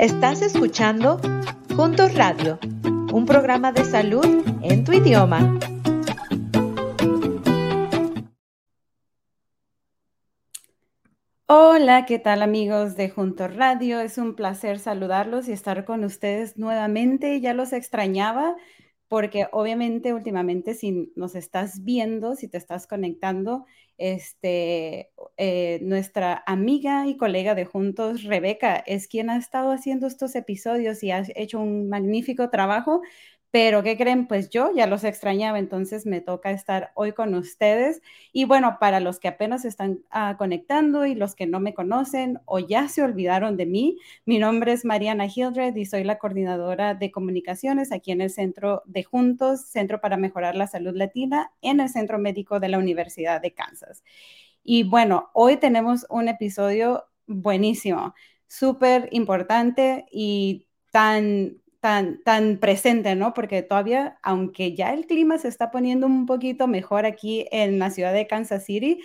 Estás escuchando Juntos Radio, un programa de salud en tu idioma. Hola, ¿qué tal amigos de Juntos Radio? Es un placer saludarlos y estar con ustedes nuevamente. Ya los extrañaba porque obviamente últimamente si nos estás viendo, si te estás conectando, este, eh, nuestra amiga y colega de Juntos, Rebeca, es quien ha estado haciendo estos episodios y ha hecho un magnífico trabajo. Pero, ¿qué creen? Pues yo ya los extrañaba, entonces me toca estar hoy con ustedes. Y bueno, para los que apenas están ah, conectando y los que no me conocen o ya se olvidaron de mí, mi nombre es Mariana Hildred y soy la coordinadora de comunicaciones aquí en el Centro de Juntos, Centro para Mejorar la Salud Latina, en el Centro Médico de la Universidad de Kansas. Y bueno, hoy tenemos un episodio buenísimo, súper importante y tan tan, tan presente, ¿no? Porque todavía, aunque ya el clima se está poniendo un poquito mejor aquí en la ciudad de Kansas City,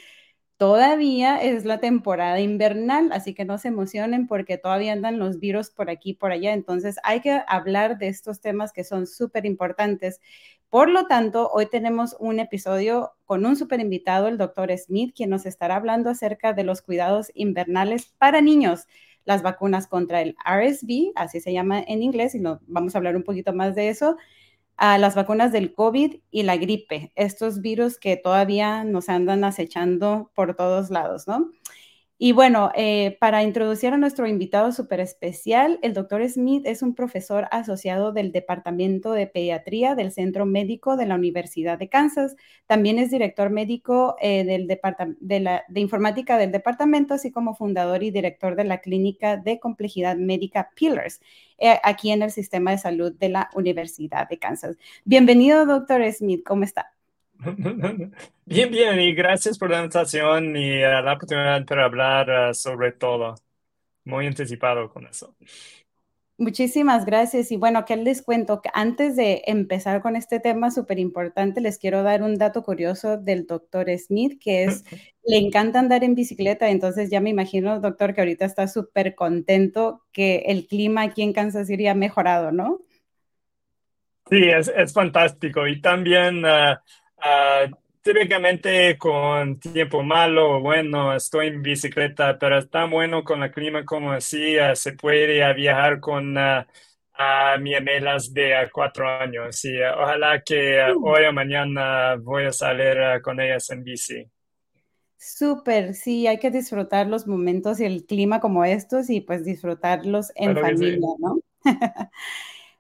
todavía es la temporada invernal, así que no se emocionen porque todavía andan los virus por aquí y por allá. Entonces hay que hablar de estos temas que son súper importantes. Por lo tanto, hoy tenemos un episodio con un súper invitado, el doctor Smith, quien nos estará hablando acerca de los cuidados invernales para niños las vacunas contra el RSV, así se llama en inglés, y vamos a hablar un poquito más de eso, a las vacunas del COVID y la gripe, estos virus que todavía nos andan acechando por todos lados, ¿no? Y bueno, eh, para introducir a nuestro invitado súper especial, el doctor Smith es un profesor asociado del Departamento de Pediatría del Centro Médico de la Universidad de Kansas. También es director médico eh, de, la, de informática del departamento, así como fundador y director de la Clínica de Complejidad Médica Pillars, eh, aquí en el Sistema de Salud de la Universidad de Kansas. Bienvenido, doctor Smith, ¿cómo está? Bien, bien, y gracias por la invitación y eh, la oportunidad para hablar eh, sobre todo. Muy anticipado con eso. Muchísimas gracias. Y bueno, ¿qué les cuento? Que antes de empezar con este tema súper importante, les quiero dar un dato curioso del doctor Smith, que es, le encanta andar en bicicleta. Entonces ya me imagino, doctor, que ahorita está súper contento que el clima aquí en Kansas City ha mejorado, ¿no? Sí, es, es fantástico. Y también... Uh, Uh, típicamente con tiempo malo, bueno, estoy en bicicleta, pero está bueno con el clima como así, se puede viajar con uh, mi gemelas de cuatro años. Y ojalá que uh. hoy o mañana voy a salir con ellas en bici. Súper, sí, hay que disfrutar los momentos y el clima como estos y pues disfrutarlos en familia, ¿no?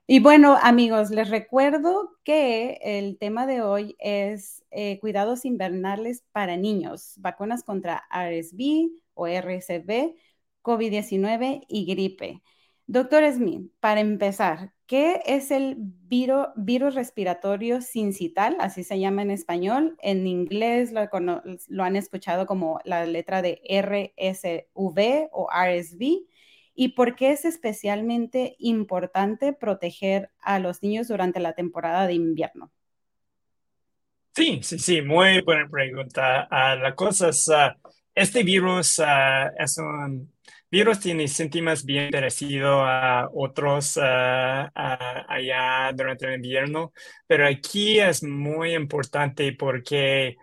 Y bueno, amigos, les recuerdo que el tema de hoy es eh, cuidados invernales para niños, vacunas contra RSV o RSV, COVID-19 y gripe. Doctor Smith, para empezar, ¿qué es el virus, respiratorio sincital? Así se llama en español. En inglés lo, lo han escuchado como la letra de RSV o RSV y por qué es especialmente importante proteger a los niños durante la temporada de invierno. Sí, sí, sí, muy buena pregunta. Uh, la cosa es, ah, este virus uh, es un virus tiene síntomas bien parecidos a otros allá durante el invierno, pero aquí es muy importante porque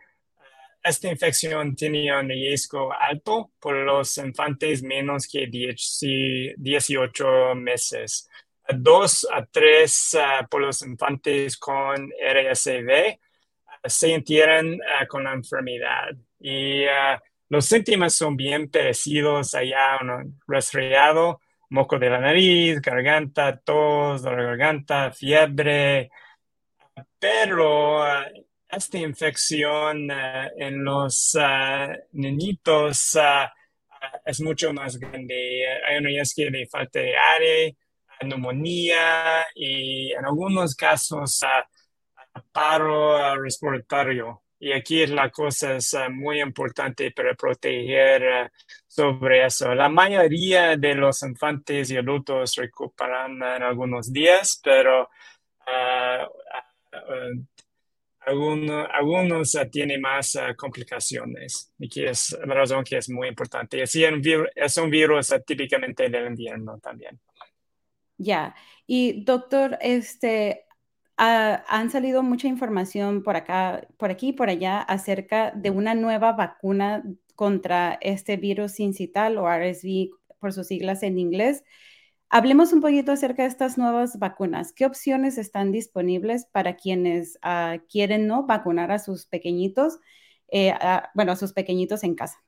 esta infección tiene un riesgo alto por los infantes menos que 18 meses. Dos a tres ah, por los infantes con RSV ah, se entierran ah, con la enfermedad. Y los síntomas son bien parecidos allá, un resfriado, moco de la nariz, garganta, tos garganta, fiebre, pero esta infección eh, en los uh, es mucho más grande. Hay un riesgo de falta de aire, neumonía y en algunos casos paro respiratorio. Y aquí la cosa es muy importante para proteger sobre eso. La mayoría de los infantes y adultos recuperan en algunos días, pero algunos, algunos tienen más ah, complicaciones, y que es la razón que es muy importante. Un, virus, es un virus típicamente del invierno también. Ya. Y doctor, este, ah, han salido mucha información por acá, por aquí y por allá acerca de una nueva vacuna contra este virus incital o RSV por sus siglas en inglés. Hablemos un poquito acerca de estas nuevas vacunas. ¿Qué opciones están disponibles para quienes ah, quieren no vacunar a sus pequeñitos, eh, bueno, a sus pequeñitos en casa?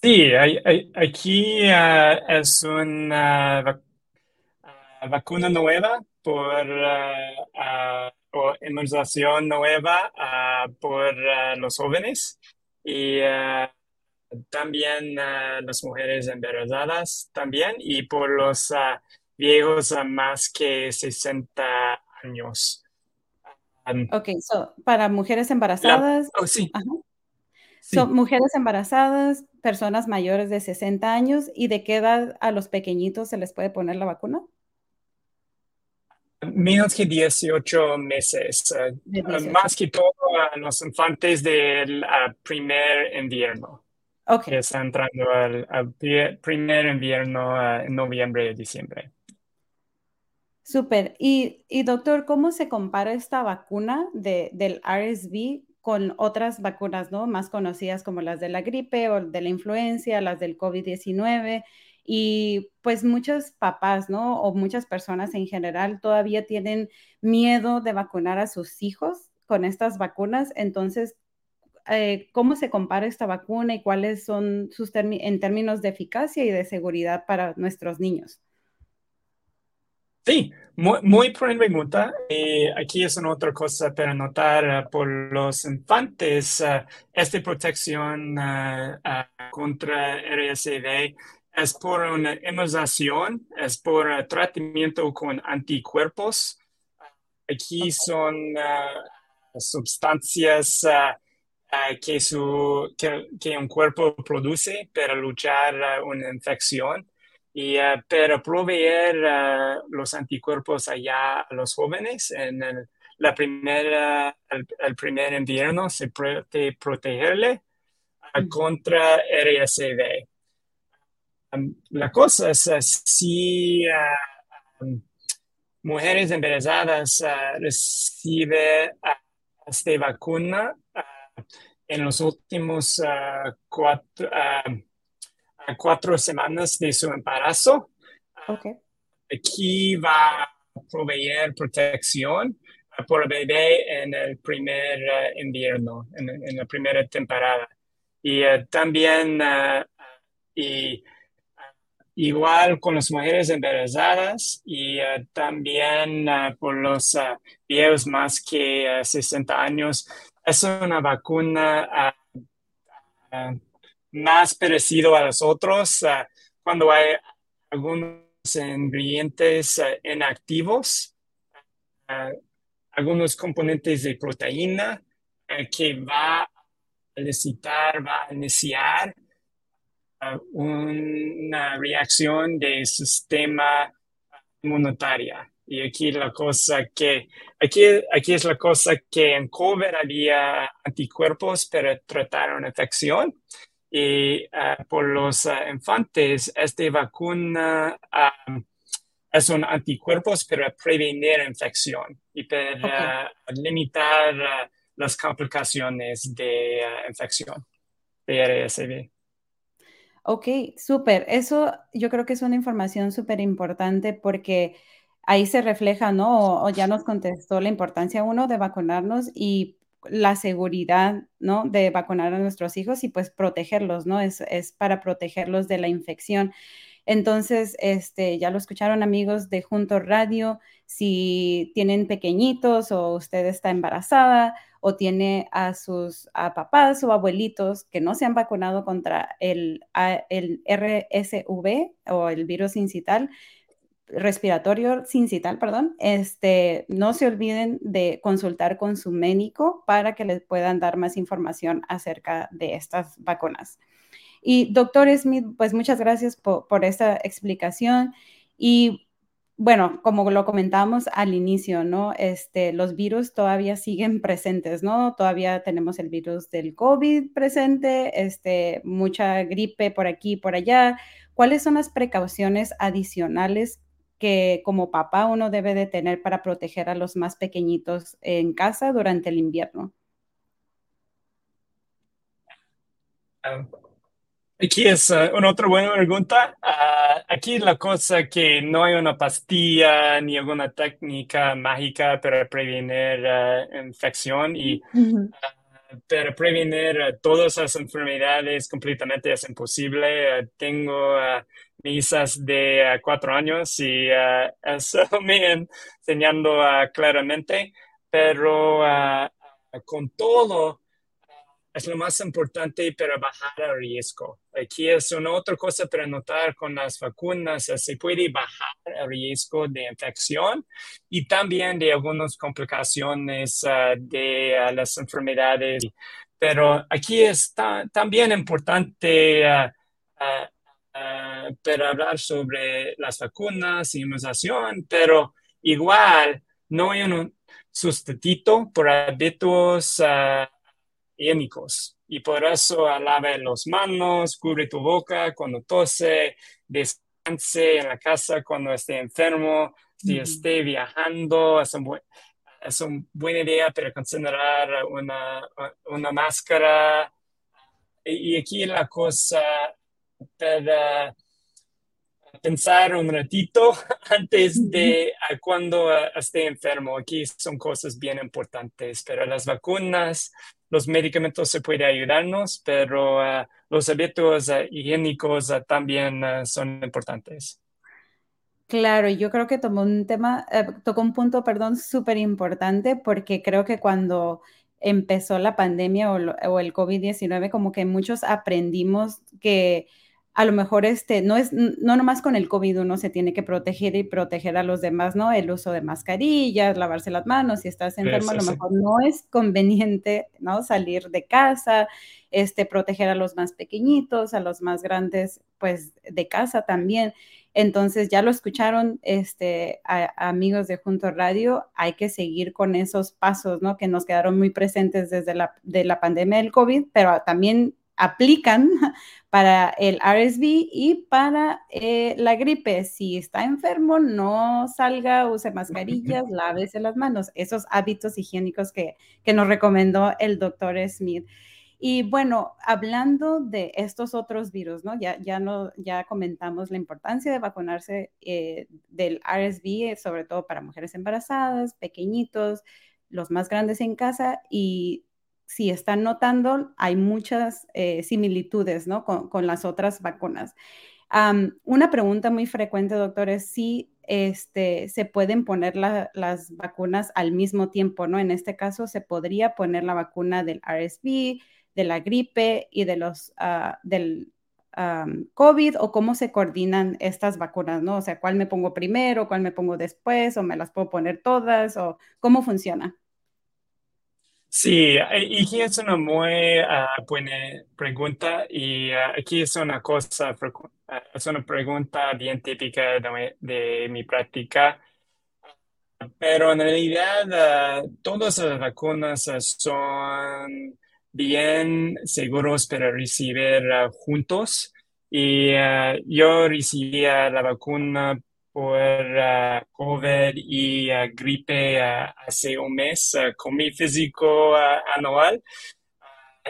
Sí, aquí ah, es una ah, vacuna nueva por o inmunización nueva por los jóvenes y también uh, las mujeres embarazadas también y por los uh, viejos a más que 60 años. Um, ok, so, para mujeres embarazadas. oh, sí. Son mujeres embarazadas, personas mayores de 60 años y de qué edad a los pequeñitos se les puede poner la vacuna? Menos que 18 meses, uh, más que todo a los infantes del primer invierno. Okay. está entrando al, primer invierno en noviembre y diciembre. Súper. Y, y, doctor, ¿cómo se compara esta vacuna de, del RSV con otras vacunas, ¿no? Más conocidas como las de la gripe o de la influencia, las del COVID-19. Y pues muchos papás, ¿no? O muchas personas en general todavía tienen miedo de vacunar a sus hijos con estas vacunas. Entonces, eh, cómo se compara esta vacuna y cuáles son sus en términos de eficacia y de seguridad para nuestros niños. Sí, muy, muy pregunta. Y aquí es una otra cosa para notar uh, por los infantes. Uh, esta protección uh, contra RSV es por una inmunización, es por tratamiento con anticuerpos. Aquí son sustancias eh, que, su, que, un cuerpo produce para luchar uh, una infección y uh, para proveer uh, los anticuerpos allá a los jóvenes en el, la primera, el, primer invierno se puede protegerle contra RSV. Um, la cosa es si um, mujeres embarazadas reciben esta vacuna, en los últimos ah, cuatro, cuatro, semanas de su embarazo. Aquí va a proveer protección por el bebé en el primer invierno, en, la primera temporada. Y también, y, igual con las mujeres embarazadas y también por los viejos más que 60 años, es una vacuna ah, ah, más parecido a los otros ah, cuando hay algunos ingredientes inactivos, algunos componentes de proteína que va a necesitar, va a iniciar una reacción del sistema inmunitaria. Y aquí la cosa que, aquí, aquí es la cosa que en COVID había anticuerpos para tratar una infección. Y uh, por los uh, infantes, esta vacuna um, es un anticuerpos para prevenir infección y para uh, limitar las complicaciones de infección de RSV. Ok, súper. Eso yo creo que es una información súper importante porque ahí se refleja, ¿no? O, ya nos contestó la importancia, uno, de vacunarnos y la seguridad, ¿no? De vacunar a nuestros hijos y pues protegerlos, ¿no? Es, es para protegerlos de la infección. Entonces, este, ya lo escucharon amigos de Junto Radio, si tienen pequeñitos o usted está embarazada o tiene a sus a papás o abuelitos que no se han vacunado contra el, el RSV o el virus incital, respiratorio sincital, perdón, este, no se olviden de consultar con su médico para que les puedan dar más información acerca de estas vacunas. Y doctor Smith, pues muchas gracias por, esta explicación. Y bueno, como lo comentábamos al inicio, ¿no? Este, los virus todavía siguen presentes, ¿no? Todavía tenemos el virus del COVID presente, este, mucha gripe por aquí por allá. ¿Cuáles son las precauciones adicionales que como papá uno debe de tener para proteger a los más pequeñitos en casa durante el invierno? Ah, Aquí es uh, una otra buena pregunta. Uh, aquí la cosa que no hay una pastilla ni alguna técnica mágica para prevenir uh, infección y uh, para prevenir todas las enfermedades completamente es imposible. tengo mis hijas de cuatro años y eso me enseñando claramente, pero con todo es lo más importante para bajar el riesgo. Aquí es una otra cosa para notar con las vacunas, se puede bajar el riesgo de infección y también de algunas complicaciones de las enfermedades. Pero aquí es también importante uh, para hablar sobre las vacunas y inmunización, pero igual no hay un sustituto por hábitos y por eso lave las manos, cubre tu boca cuando tose, descanse en la casa cuando esté enfermo, si esté viajando, es, una buena idea para considerar una, una máscara. Y, aquí la cosa para pensar un ratito antes de cuando esté enfermo. Aquí son cosas bien importantes, pero las vacunas los medicamentos se pueden ayudarnos, pero uh, los hábitos uh, higiénicos uh, también son importantes. Claro, yo creo que tomó un tema, eh, tocó un punto, perdón, súper importante porque creo que cuando empezó la pandemia o, o el COVID-19, como que muchos aprendimos que a lo mejor este, no es, no nomás con el COVID uno se tiene que proteger y proteger a los demás, ¿no? El uso de mascarillas, lavarse las manos, si estás enfermo, a lo mejor no es conveniente, ¿no? Salir de casa, este, proteger a los más pequeñitos, a los más grandes, pues, de casa también. Entonces, ya lo escucharon, este, amigos de Junto Radio, hay que seguir con esos pasos, ¿no? Que nos quedaron muy presentes desde la, de la pandemia del COVID, pero también aplican para el RSV y para eh, la gripe. Si está enfermo, no salga, use mascarillas, lávese las manos. Esos hábitos higiénicos que, que nos recomendó el doctor Smith. Y bueno, hablando de estos otros virus, ¿no? Ya, ya, no, ya comentamos la importancia de vacunarse eh, del RSV, sobre todo para mujeres embarazadas, pequeñitos, los más grandes en casa y si están notando, hay muchas eh, similitudes ¿no? con, las otras vacunas. una pregunta muy frecuente, doctor, es si este, se pueden poner las vacunas al mismo tiempo, ¿no? En este caso, se podría poner la vacuna del RSV, de la gripe y de los, ah, del COVID o cómo se coordinan estas vacunas, ¿no? O sea, ¿cuál me pongo primero, cuál me pongo después o me las puedo poner todas o cómo funciona? Sí, y aquí es una muy ah, buena pregunta y ah, aquí es una cosa, ah, es una pregunta bien típica de, mi práctica, pero en realidad todas las vacunas son bien seguros para recibir juntos. Y yo recibí la vacuna por uh, COVID y uh, gripe uh, hace un mes con mi físico anual.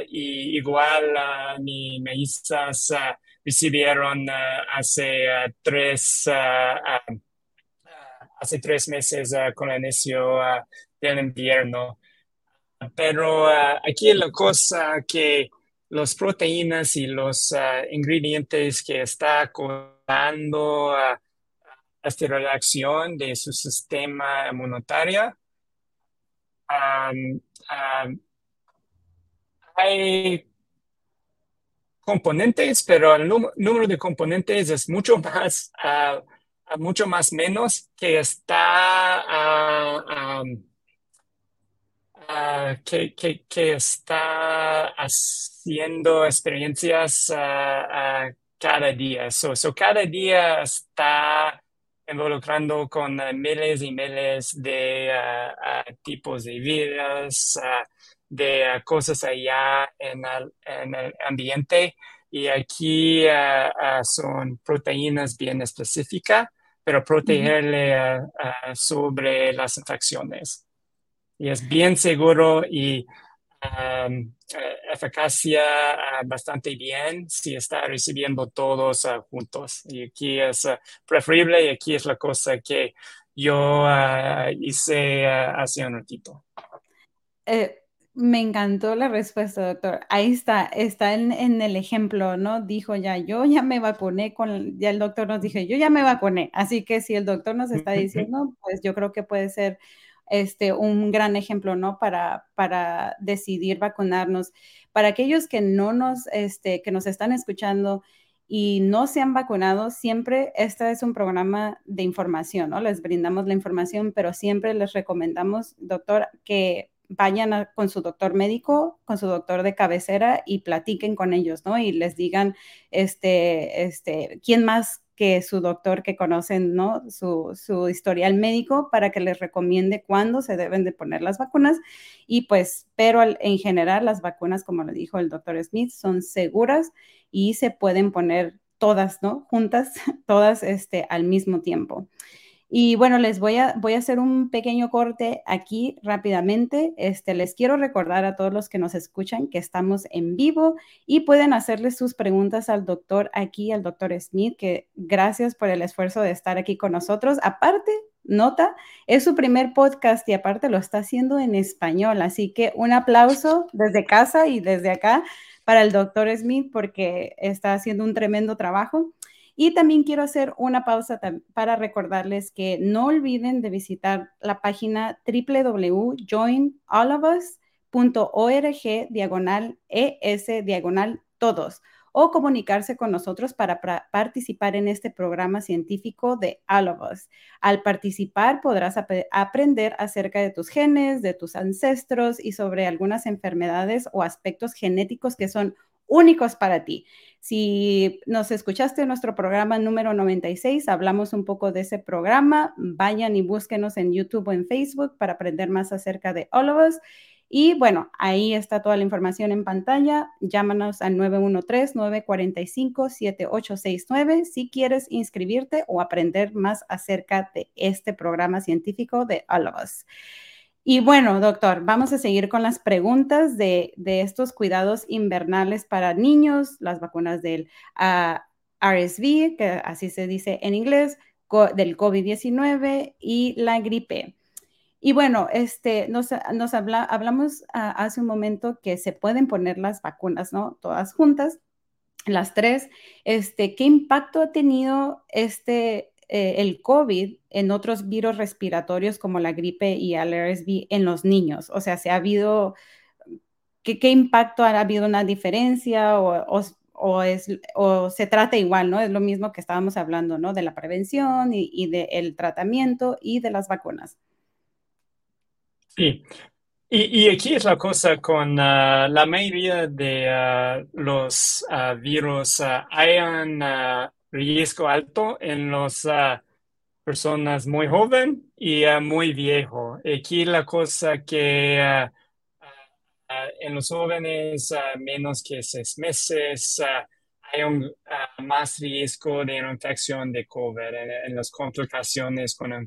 y igual mis hijas recibieron hace tres hace tres meses con el inicio del invierno. Pero aquí la cosa que las proteínas y los ingredientes que está contando esta reacción de su sistema inmunitario. hay componentes, pero el número de componentes es mucho más, ah, mucho más menos que está, ah, ah, que, que, está haciendo experiencias cada día. So, so, cada día está involucrando con miles y miles de tipos de vidas, de cosas allá en el, ambiente. Y aquí son proteínas bien específicas, pero protegerle sobre las infecciones. Y es bien seguro y um, eficacia bastante bien si está recibiendo todos juntos. Y aquí es preferible y aquí es la cosa que yo hice hace un ratito. Eh, me encantó la respuesta, doctor. Ahí está, está en, en, el ejemplo, ¿no? Dijo ya, yo ya me vacuné con, ya el doctor nos dijo, yo ya me vacuné. Así que si el doctor nos está diciendo, pues yo creo que puede ser este, un gran ejemplo, ¿no? Para, para decidir vacunarnos. Para aquellos que no nos, este, que nos están escuchando y no se han vacunado, siempre este es un programa de información, ¿no? Les brindamos la información, pero siempre les recomendamos, doctor, que vayan con su doctor médico, con su doctor de cabecera y platiquen con ellos, ¿no? Y les digan, este, este, quién más que su doctor que conocen, ¿no? Su, su, historial médico para que les recomiende cuándo se deben de poner las vacunas. Y pues, pero en general las vacunas, como lo dijo el doctor Smith, son seguras y se pueden poner todas, ¿no? Juntas, todas este, al mismo tiempo. Y bueno, les voy a, voy a hacer un pequeño corte aquí rápidamente. Este, les quiero recordar a todos los que nos escuchan que estamos en vivo y pueden hacerles sus preguntas al doctor aquí, al doctor Smith, que gracias por el esfuerzo de estar aquí con nosotros. Aparte, nota, es su primer podcast y aparte lo está haciendo en español. Así que un aplauso desde casa y desde acá para el doctor Smith porque está haciendo un tremendo trabajo. Y también quiero hacer una pausa para recordarles que no olviden de visitar la página www.joinallofus.org diagonal ES diagonal todos o comunicarse con nosotros para, participar en este programa científico de All of Us. Al participar podrás aprender acerca de tus genes, de tus ancestros y sobre algunas enfermedades o aspectos genéticos que son únicos para ti. Si nos escuchaste en nuestro programa número 96, hablamos un poco de ese programa. Vayan y búsquenos en YouTube o en Facebook para aprender más acerca de All of Us. Y bueno, ahí está toda la información en pantalla. Llámanos al 913-945-7869 si quieres inscribirte o aprender más acerca de este programa científico de All of Us. Y bueno, doctor, vamos a seguir con las preguntas de, estos cuidados invernales para niños, las vacunas del ah, RSV, que así se dice en inglés, del COVID-19 y la gripe. Y bueno, este, nos, hablamos ah, hace un momento que se pueden poner las vacunas, ¿no? Todas juntas, las tres. Este, ¿Qué impacto ha tenido este, eh, el COVID en otros virus respiratorios como la gripe y el RSV en los niños? O sea, ¿se ha habido, qué, qué impacto ha habido una diferencia o, o, es, o se trata igual, ¿no? Es lo mismo que estábamos hablando, ¿no? De la prevención y, y del tratamiento y de las vacunas. Sí, y, aquí es la cosa con ah, la mayoría de ah, los uh, virus, hay un riesgo alto en las ah, personas muy joven y ah, muy viejo. Aquí la cosa que ah, en los jóvenes menos que seis meses hay un más riesgo de una infección de COVID en, las complicaciones con una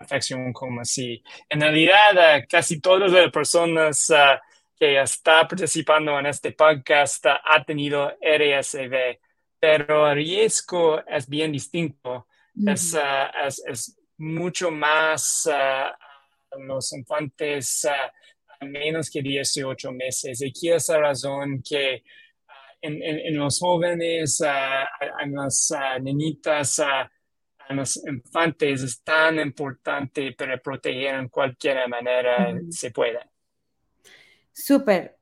infección como así. En realidad, casi todas las personas que están participando en este podcast ha tenido RSV pero el riesgo es bien distinto. es, ah, es, es, mucho más uh, los infantes uh, menos que 18 meses. Y aquí es la razón que en, en, en, los jóvenes, en las niñitas, en los infantes es tan importante para proteger en cualquier manera se pueda. Súper.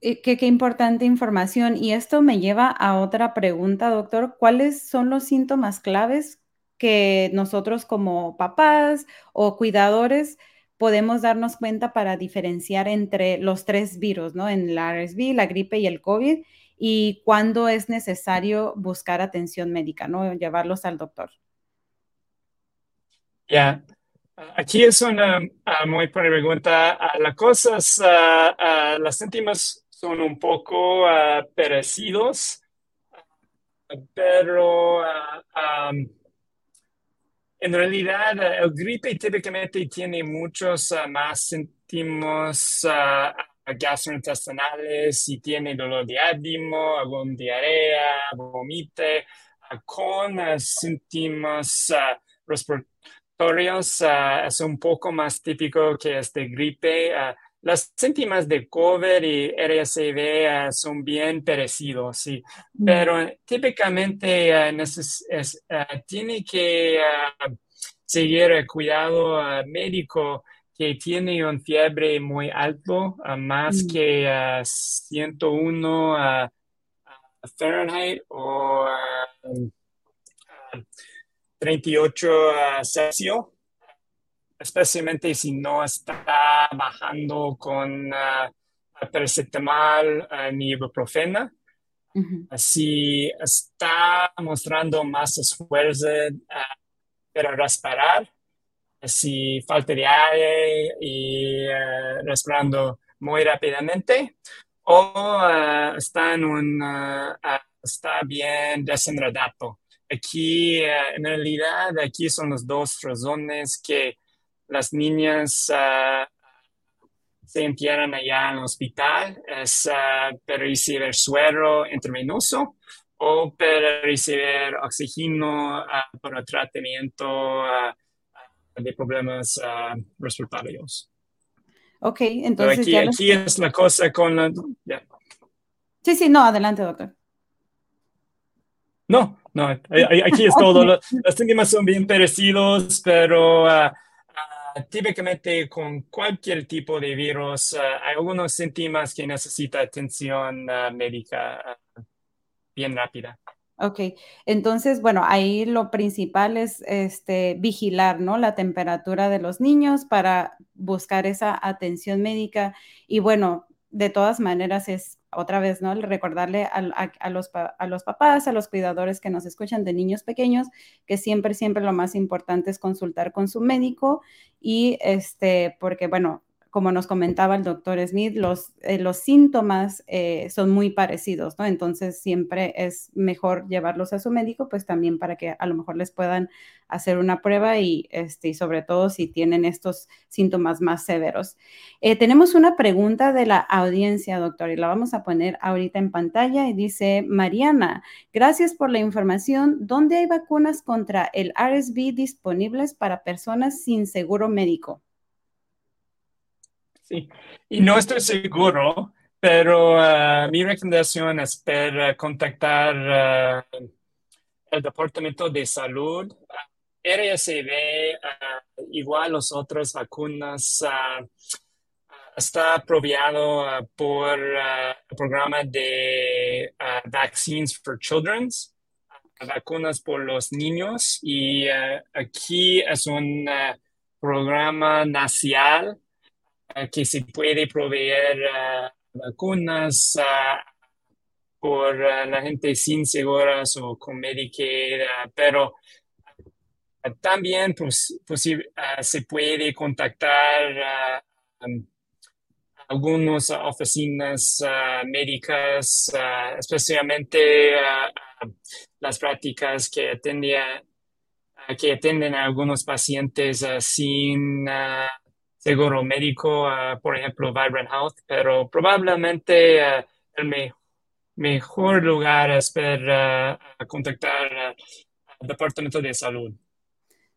Eh, qué, importante información. Y esto me lleva a otra pregunta, doctor. ¿Cuáles son los síntomas claves que nosotros como papás o cuidadores podemos darnos cuenta para diferenciar entre los tres virus, ¿no? En la RSV, la gripe y el COVID, y cuándo es necesario buscar atención médica, ¿no? Llevarlos al doctor. Ya, aquí es una muy buena pregunta. las cosas, las sentimos son un poco parecidos, pero en realidad el gripe típicamente tiene muchos más síntomas gastrointestinales, si tiene dolor de ánimo, algún diarrea, vomite, con síntomas respiratorios es un poco más típico que este gripe. Las síntomas de COVID y RSV son bien parecidos, sí, mm. pero típicamente tiene que seguir el cuidado médico que tiene un fiebre muy alto, más mm. que 101 Fahrenheit o 38 Celsius, especialmente si no está bajando con uh, paracetamol ni ibuprofena. Si está mostrando más esfuerzo para respirar, si falta de aire y respirando muy rápidamente, o está, en un, está bien desenredado. Aquí, en realidad, aquí son las dos razones que las niñas se entierran allá en el hospital, es para recibir suero intravenoso o para recibir oxígeno para el tratamiento de problemas uh, respiratorios. Ok, entonces aquí, aquí es la cosa con la... Sí, sí, no, adelante, doctor. No, no, aquí es todo. Los, síntomas son bien parecidos, pero uh, típicamente con cualquier tipo de virus hay algunos síntomas que necesitan atención médica bien rápida. Ok, entonces, bueno, ahí lo principal es este, vigilar, ¿no? La temperatura de los niños para buscar esa atención médica. Y bueno, de todas maneras es otra vez, ¿no? Recordarle a, los, a los papás, a los cuidadores que nos escuchan de niños pequeños, que siempre, siempre lo más importante es consultar con su médico y este, porque, bueno, como nos comentaba el doctor Smith, los, eh, síntomas eh, son muy parecidos, ¿no? Entonces siempre es mejor llevarlos a su médico, pues también para que a lo mejor les puedan hacer una prueba y, este, sobre todo si tienen estos síntomas más severos. Eh, tenemos una pregunta de la audiencia, doctor, y la vamos a poner ahorita en pantalla y dice, Mariana, gracias por la información. ¿Dónde hay vacunas contra el RSV disponibles para personas sin seguro médico? Y no estoy seguro, pero uh, mi recomendación es para contactar uh, el Departamento de Salud. RSV, uh, igual las otras vacunas, está aprobado por el programa de Vaccines for Children, vacunas por los niños, y aquí es un programa nacional que se puede proveer eh, vacunas eh, por eh, la gente sin seguras o con Medicaid, pero también pues, se puede contactar um, algunas oficinas médicas, especialmente las prácticas que atienden, que atienden a algunos pacientes sin seguro médico, uh, por ejemplo, Vibrant Health, pero probablemente uh, el mejor lugar es para uh, contactar al Departamento de Salud.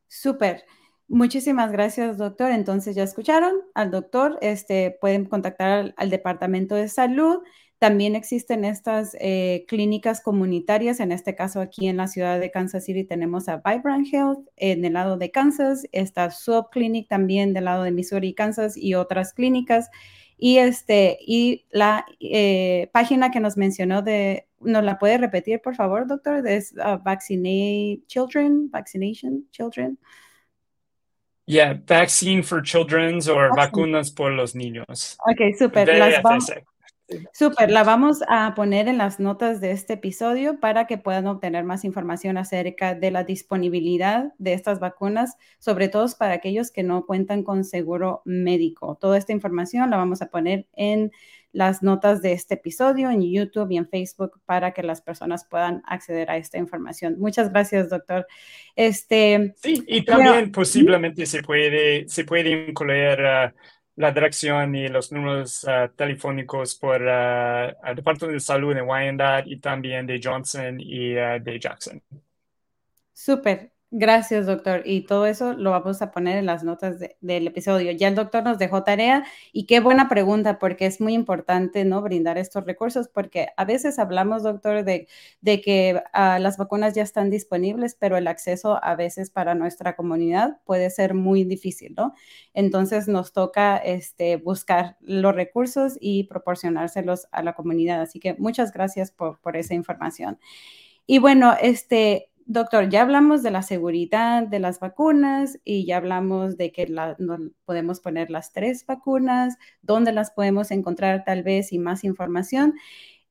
Súper. Muchísimas gracias, doctor. Entonces, ya escucharon al doctor. Este, pueden contactar al Departamento de Salud también existen estas eh, clínicas comunitarias, en este caso aquí en la ciudad de Kansas City tenemos a Vibrant Health en el lado de Kansas, está Sub Clinic también del lado de Missouri, Kansas y otras clínicas. Y, este, y la eh, página que nos mencionó de, ¿nos la puede repetir, por favor, doctor? Es uh, Vaccinate Children, Vaccination Children. Yeah, Vaccine for Children o vacunas por los niños. Ok, super. Súper, la vamos a poner en las notas de este episodio para que puedan obtener más información acerca de la disponibilidad de estas vacunas, sobre todo para aquellos que no cuentan con seguro médico. Toda esta información la vamos a poner en las notas de este episodio en YouTube y en Facebook para que las personas puedan acceder a esta información. Muchas gracias, doctor. Este, sí, y también posiblemente se puede, se puede incluir uh, la dirección y los números uh, telefónicos por el Departamento de Salud de Wyandotte y también de Johnson y de Jackson. Súper. Gracias, doctor. Y todo eso lo vamos a poner en las notas del episodio. Ya el doctor nos dejó tarea y qué buena pregunta, porque es muy importante, ¿no? Brindar estos recursos, porque a veces hablamos, doctor, de, que ah, las vacunas ya están disponibles, pero el acceso a veces para nuestra comunidad puede ser muy difícil, ¿no? Entonces nos toca este, buscar los recursos y proporcionárselos a la comunidad. Así que muchas gracias por esa información. Y bueno, este, Doctor, ya hablamos de la seguridad de las vacunas y ya hablamos de que podemos poner las tres vacunas, dónde las podemos encontrar tal vez y más información.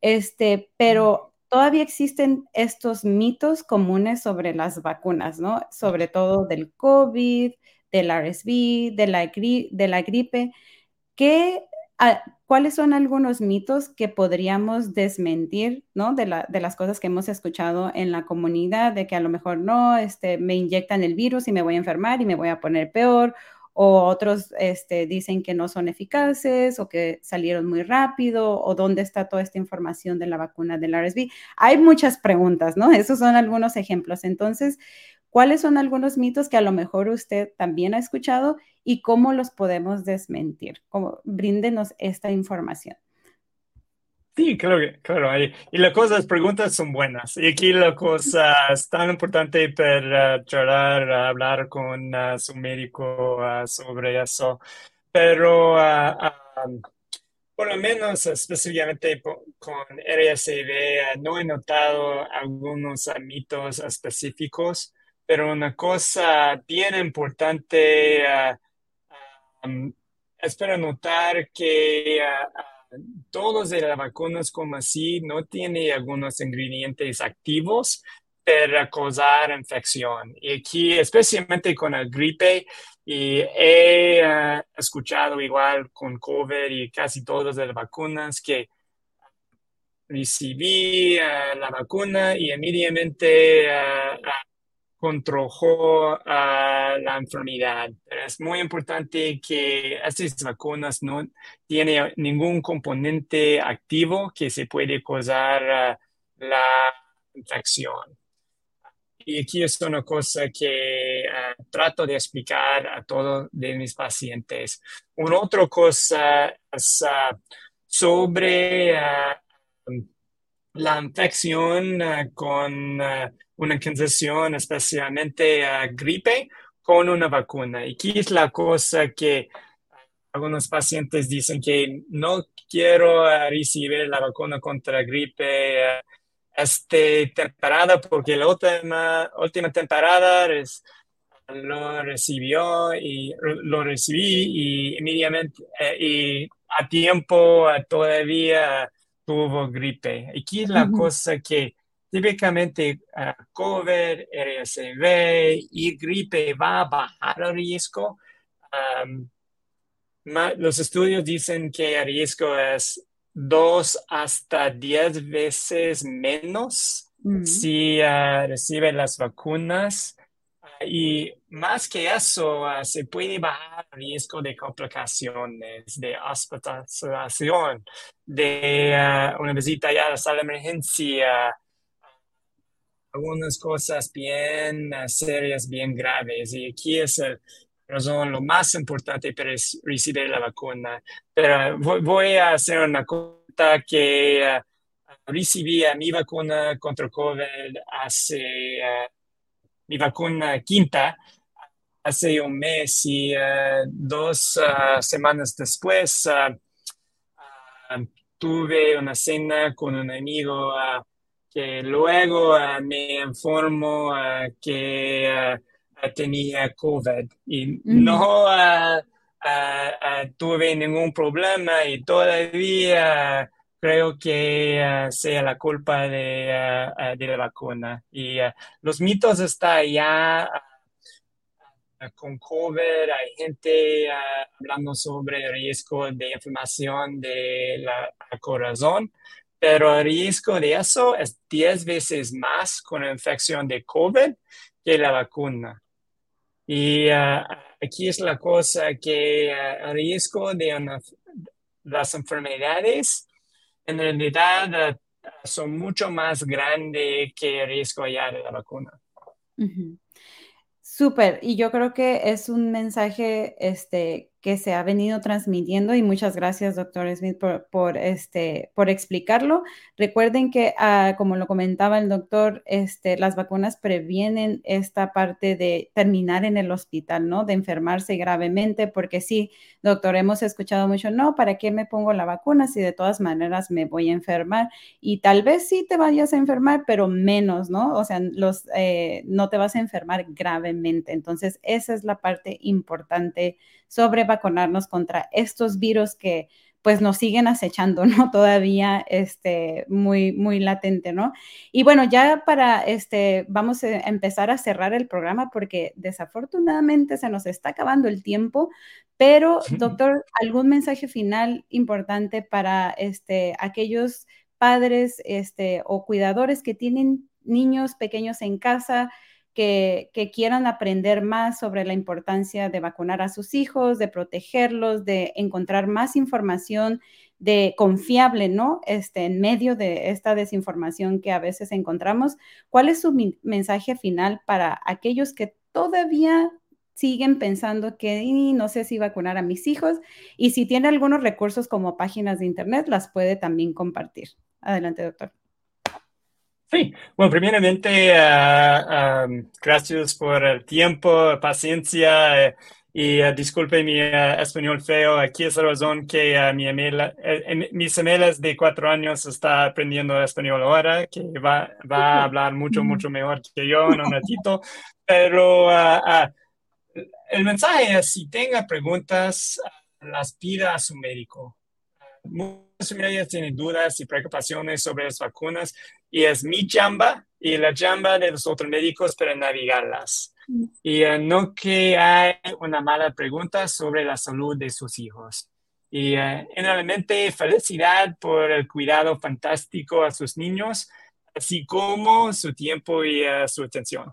Este, pero todavía existen estos mitos comunes sobre las vacunas, ¿no? Sobre todo del COVID, del RSV, de la, de la gripe. ¿Qué ¿cuáles son algunos mitos que podríamos desmentir, ¿no? De, la, de, las cosas que hemos escuchado en la comunidad, de que a lo mejor no, este, me inyectan el virus y me voy a enfermar y me voy a poner peor, o otros este, dicen que no son eficaces o que salieron muy rápido, o dónde está toda esta información de la vacuna del RSV. Hay muchas preguntas, ¿no? Esos son algunos ejemplos. Entonces, ¿cuáles son algunos mitos que a lo mejor usted también ha escuchado y cómo los podemos desmentir. Como, bríndenos esta información. Sí, claro, claro. Y, las preguntas son buenas. Y aquí la cosa es tan importante para charlar, hablar con uh, su médico uh, sobre eso. Pero uh, por lo menos específicamente con RSV, no he notado algunos mitos específicos, pero una cosa bien importante espero notar que uh, todos de las vacunas como así no tienen algunos ingredientes activos para causar infección. Y aquí, especialmente con la gripe, y he escuchado igual con COVID y casi todas las vacunas que recibí la vacuna y inmediatamente controló la enfermedad. es muy importante que estas vacunas no tienen ningún componente activo que se puede causar ah, la infección. Y aquí es una cosa que ah, trato de explicar a todos de mis pacientes. Una otra cosa es ah, sobre la infección con una condición especialmente a gripe con una vacuna. Y aquí es la cosa que algunos pacientes dicen que no quiero eh, recibir la vacuna contra gripe esta temporada porque la última, última temporada lo recibió y lo recibí y inmediatamente eh, y a tiempo todavía tuvo gripe. Aquí es la cosa que Típicamente uh, COVID, RSV y gripe va a bajar el riesgo. los estudios dicen que el riesgo es dos hasta diez veces menos mm. si uh, recibe las vacunas. Uh, y más que eso, uh, se puede bajar el riesgo de complicaciones, de hospitalización, de una visita ya a la sala de emergencia, algunas cosas bien eh, serias, bien graves. Y aquí es la razón lo más importante para recibir la vacuna. Pero voy, a hacer una cuenta que uh, recibí mi vacuna contra COVID hace, uh, mi vacuna quinta, hace un mes y dos semanas después tuve una cena con un amigo que luego uh, me informo uh, que uh, tenía COVID. Y no tuve ningún problema y todavía creo que sea la culpa de, de la vacuna. Y los mitos están ya con COVID, hay gente hablando sobre el riesgo de inflamación del corazón, pero el riesgo de eso es 10 veces más con la infección de COVID que la vacuna. Y aquí es la cosa que el riesgo de las enfermedades en realidad son mucho más grandes que el riesgo ya de la vacuna. Súper, y yo creo que es un mensaje este, que se ha venido transmitiendo y muchas gracias, doctor Smith, por, este, por explicarlo. Recuerden que, ah, como lo comentaba el doctor, este, las vacunas previenen esta parte de terminar en el hospital, ¿no? De enfermarse gravemente, porque sí, doctor, hemos escuchado mucho, no, ¿para qué me pongo la vacuna si de todas maneras me voy a enfermar? Y tal vez sí te vayas a enfermar, pero menos, ¿no? O sea, los, eh, no te vas a enfermar gravemente. Entonces, esa es la parte importante sobre vacunarnos contra estos virus que pues nos siguen acechando, ¿no? Todavía este, muy, muy latente, ¿no? Y bueno, ya para, este, vamos a empezar a cerrar el programa porque desafortunadamente se nos está acabando el tiempo, pero doctor, ¿algún mensaje final importante para, este, aquellos padres, este, o cuidadores que tienen niños pequeños en casa, que, quieran aprender más sobre la importancia de vacunar a sus hijos, de protegerlos, de encontrar más información de confiable, ¿no? Este, en medio de esta desinformación que a veces encontramos, ¿cuál es su mensaje final para aquellos que todavía siguen pensando que no sé si vacunar a mis hijos? Y si tiene algunos recursos como páginas de internet, las puede también compartir. Adelante, doctor. Sí, bueno, primeramente, ah, gracias por el tiempo, paciencia eh, y uh, disculpe mi ah, español feo. Aquí es la razón que mi amiga, eh, mis gemelas de cuatro años está aprendiendo español ahora, que va, va a hablar mucho, mucho mejor que yo en un ratito. Pero el mensaje es, si tenga preguntas, las pida a su médico. Muchas familias tienen dudas y preocupaciones sobre las vacunas y es mi chamba y la chamba de los otros médicos para navegarlas. Y eh, no que hay una mala pregunta sobre la salud de sus hijos. Y uh, felicidad por el cuidado fantástico a sus niños, así como su tiempo y eh, su atención.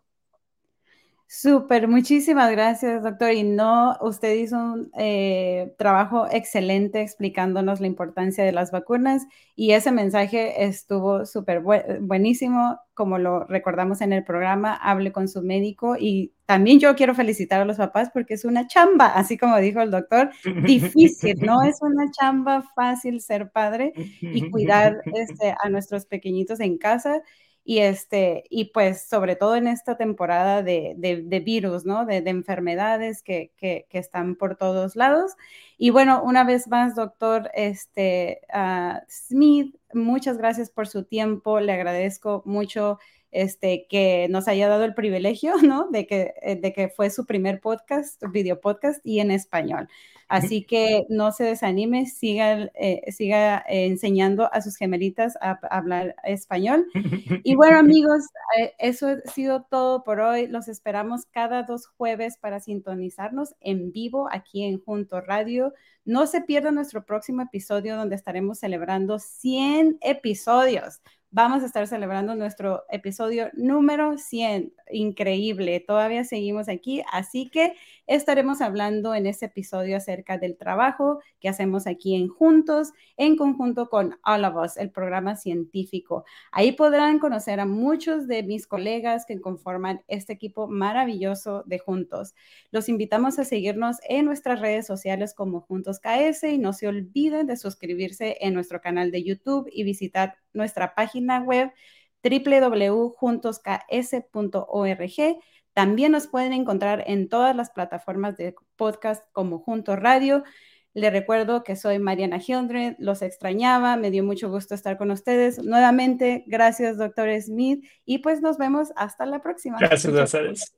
Súper, muchísimas gracias, doctor. Y no, usted hizo un eh, trabajo excelente explicándonos la importancia de las vacunas y ese mensaje estuvo súper buenísimo, como lo recordamos en el programa, hable con su médico. Y también yo quiero felicitar a los papás porque es una chamba, así como dijo el doctor, difícil, no es una chamba fácil ser padre y cuidar este, a nuestros pequeñitos en casa y, este, y pues sobre todo en esta temporada de, de, virus, ¿no? De, de enfermedades que, que, que, están por todos lados. Y bueno, una vez más, doctor este, uh, Smith, muchas gracias por su tiempo, le agradezco mucho este, que nos haya dado el privilegio, ¿no? De que, eh, de que fue su primer podcast, video podcast y en español. Así que no se desanime, siga, eh, siga enseñando a sus gemelitas a, hablar español. Y bueno, amigos, eh, eso ha sido todo por hoy. Los esperamos cada dos jueves para sintonizarnos en vivo aquí en Junto Radio. No se pierda nuestro próximo episodio donde estaremos celebrando 100 episodios vamos a estar celebrando nuestro episodio número 100. Increíble, todavía seguimos aquí, así que estaremos hablando en este episodio acerca del trabajo que hacemos aquí en Juntos, en conjunto con All of Us, el programa científico. Ahí podrán conocer a muchos de mis colegas que conforman este equipo maravilloso de Juntos. Los invitamos a seguirnos en nuestras redes sociales como Juntos KS y no se olviden de suscribirse en nuestro canal de YouTube y visitar nuestra página web www.juntosks.org. También nos pueden encontrar en todas las plataformas de podcast como Juntos Radio. Le recuerdo que soy Mariana Hildred, los extrañaba, me dio mucho gusto estar con ustedes. Nuevamente, gracias, doctor Smith, y pues nos vemos hasta la próxima. Gracias, gracias.